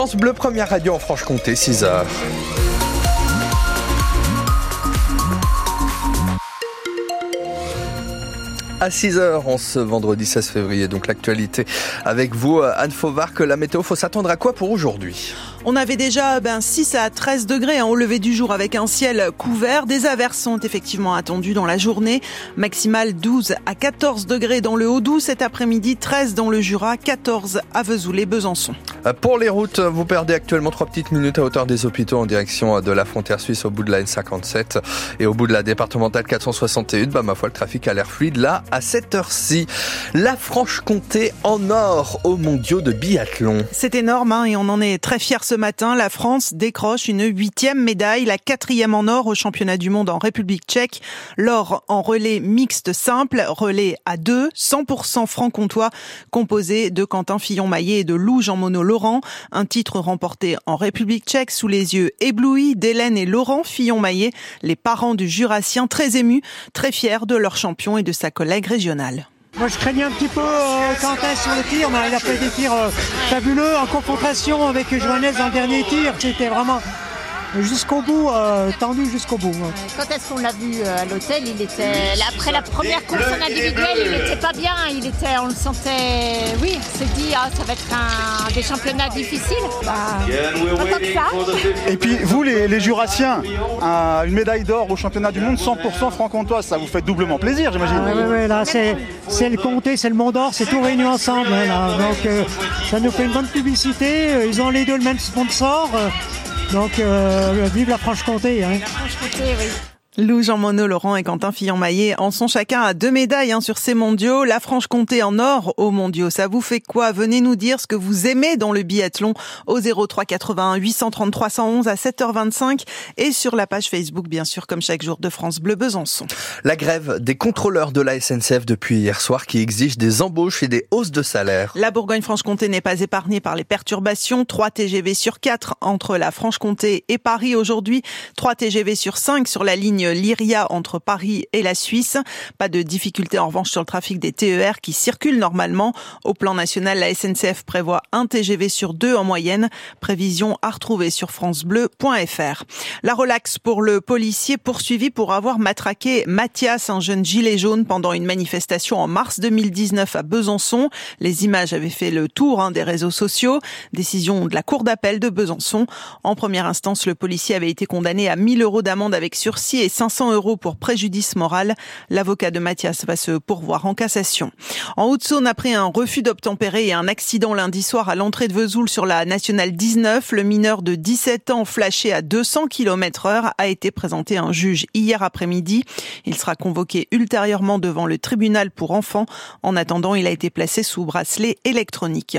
France Bleu, première radio en Franche-Comté, 6 heures. à 6h en ce vendredi 16 février. Donc l'actualité avec vous, Anne Fauvar, la météo, faut s'attendre à quoi pour aujourd'hui? On avait déjà ben, 6 à 13 degrés hein, au lever du jour avec un ciel couvert. Des averses sont effectivement attendues dans la journée. Maximal 12 à 14 degrés dans le Haut-Doubs cet après-midi, 13 dans le Jura, 14 à Vesoul et Besançon. Euh, pour les routes, vous perdez actuellement 3 petites minutes à hauteur des hôpitaux en direction de la frontière suisse au bout de la N57 et au bout de la départementale 461. Bah, ma foi, le trafic a l'air fluide là à cette heure-ci. La Franche-Comté en or aux mondiaux de biathlon. C'est énorme hein, et on en est très fiers ce matin, la France décroche une huitième médaille, la quatrième en or au championnat du monde en République tchèque. L'or en relais mixte simple, relais à deux, 100% franc-comtois, composé de Quentin Fillon-Maillet et de Lou Jean-Mono Laurent. Un titre remporté en République tchèque sous les yeux éblouis d'Hélène et Laurent Fillon-Maillet, les parents du Jurassien très émus, très fiers de leur champion et de sa collègue régionale. Moi, je craignais un petit peu euh, Quentin sur le tir, mais il a fait des tirs euh, fabuleux en confrontation avec Joannès dans le dernier tir. C'était vraiment jusqu'au bout, euh, tendu jusqu'au bout. Quand est-ce qu'on l'a vu euh, à l'hôtel Il était après la première course en individuel, il n'était pas bien. Il était, on le sentait. Oui, on s'est dit ah, ça va être un des championnats difficiles. Bah, Et puis vous, les, Jurassiens, une médaille d'or au championnat du monde 100% franc-comtois, ça vous fait doublement plaisir, j'imagine. oui, oui, là c'est le comté, c'est le Mont d'Or, c'est tout réuni ensemble. Hein, Donc euh, ça nous fait une bonne publicité. Ils ont les deux le même sponsor. Donc, euh, vive la Franche-Comté. Hein. Franche-Comté, oui. Lou, Jean Monod, Laurent et Quentin Fillon-Maillet en sont chacun à deux médailles hein, sur ces mondiaux. La Franche-Comté en or aux mondiaux. Ça vous fait quoi? Venez nous dire ce que vous aimez dans le biathlon au 03 81 833 111 à 7h25 et sur la page Facebook, bien sûr, comme chaque jour de France Bleu Besançon. La grève des contrôleurs de la SNCF depuis hier soir qui exige des embauches et des hausses de salaire. La Bourgogne-Franche-Comté n'est pas épargnée par les perturbations. 3 TGV sur 4 entre la Franche-Comté et Paris aujourd'hui. 3 TGV sur 5 sur la ligne Entre Paris et la Suisse. Pas de difficulté en revanche sur le trafic des TER qui circulent normalement. Au plan national, la SNCF prévoit un TGV sur deux en moyenne. Prévision. La relaxe pour le policier poursuivi pour avoir matraqué Mathias, un jeune gilet jaune, pendant une manifestation en mars 2019 à Besançon. Les images avaient fait le tour hein, des réseaux sociaux. Décision de la Cour d'appel de Besançon. En première instance, le policier avait été condamné à 1000 euros d'amende avec sursis et 500 euros pour préjudice moral. L'avocat de Mathias va se pourvoir en cassation. En Haute-Saône, après un refus d'obtempérer et un accident lundi soir à l'entrée de Vesoul sur la nationale 19, le mineur de 17 ans flashé à 200 km heure a été présenté à un juge hier après-midi. Il sera convoqué ultérieurement devant le tribunal pour enfants. En attendant, il a été placé sous bracelet électronique.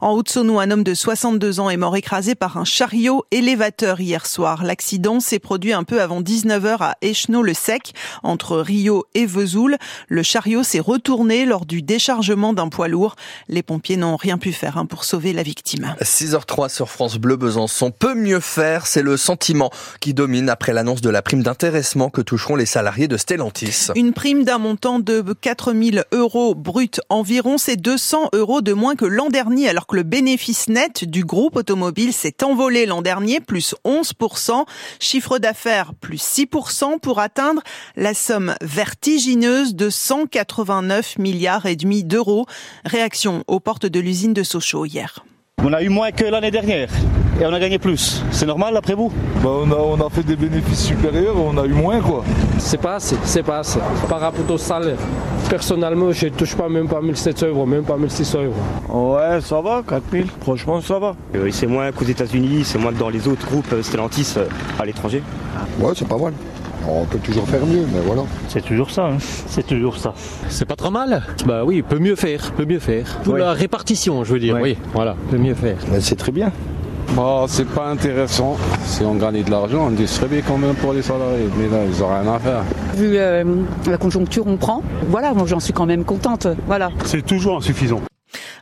En Haute-Saône, un homme de 62 ans est mort écrasé par un chariot élévateur hier soir. L'accident s'est produit un peu avant 19h à Échenot-le-Sec, entre Rio et Vesoul. Le chariot s'est retourné lors du déchargement d'un poids lourd. Les pompiers n'ont rien pu faire hein, pour sauver la victime. 6h03 sur France Bleu Besançon. Peut mieux faire, c'est le sentiment qui domine après l'annonce de la prime d'intéressement que toucheront les salariés de Stellantis. Une prime d'un montant de 4000 euros brut environ, c'est 200 euros de moins que l'an dernier, alors que le bénéfice net du groupe automobile s'est envolé l'an dernier, plus 11%, chiffre d'affaires plus 6%, pour atteindre la somme vertigineuse de 189 milliards et demi d'euros. Réaction aux portes de l'usine de Sochaux hier. On a eu moins que l'année dernière et on a gagné plus. C'est normal après vous? Bah, on, a, fait des bénéfices supérieurs, on a eu moins quoi. C'est pas assez, c'est pas assez. Par rapport au salaire, personnellement je ne touche pas même pas 1700 euros, même pas 1600 euros. Ouais, ça va, 4000, franchement ça va. Euh, c'est moins qu'aux États-Unis, c'est moins que dans les autres groupes Stellantis euh, à l'étranger. Ouais, c'est pas mal. On peut toujours faire mieux, mais voilà. C'est toujours ça, hein. c'est toujours ça. C'est pas trop mal Bah oui, peut mieux faire, peut mieux faire. Pour la répartition, je veux dire, oui, voilà, peut mieux faire. c'est très bien. Bah, c'est pas intéressant. Si on gagnait de l'argent, on distribue quand même pour les salariés. Mais là, ils n'ont rien à faire. Vu euh, la conjoncture, on prend. Voilà, moi j'en suis quand même contente. Voilà. C'est toujours insuffisant.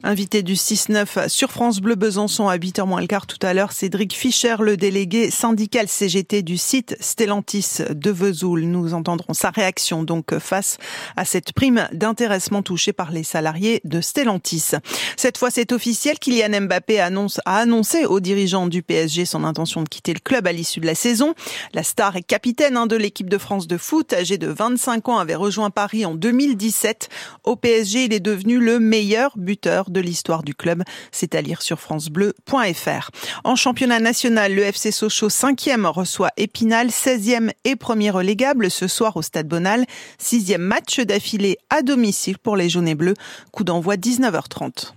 Invité du 6-9 sur France Bleu Besançon à 8h moins le quart tout à l'heure, Cédric Fischer, le délégué syndical CGT du site Stellantis de Vesoul. Nous entendrons sa réaction donc face à cette prime d'intéressement touchée par les salariés de Stellantis. Cette fois, c'est officiel. Kylian Mbappé annonce, a annoncé aux dirigeants du PSG son intention de quitter le club à l'issue de la saison. La star et capitaine hein, de l'équipe de France de foot, âgé de 25 ans, avait rejoint Paris en 2017. Au PSG, il est devenu le meilleur buteur de l'histoire du club. C'est à lire sur francebleu.fr. En championnat national, le FC Sochaux 5e reçoit Épinal 16e et premier relégable ce soir au Stade Bonal. Sixième match d'affilée à domicile pour les jaunes et bleus. Coup d'envoi 19h30.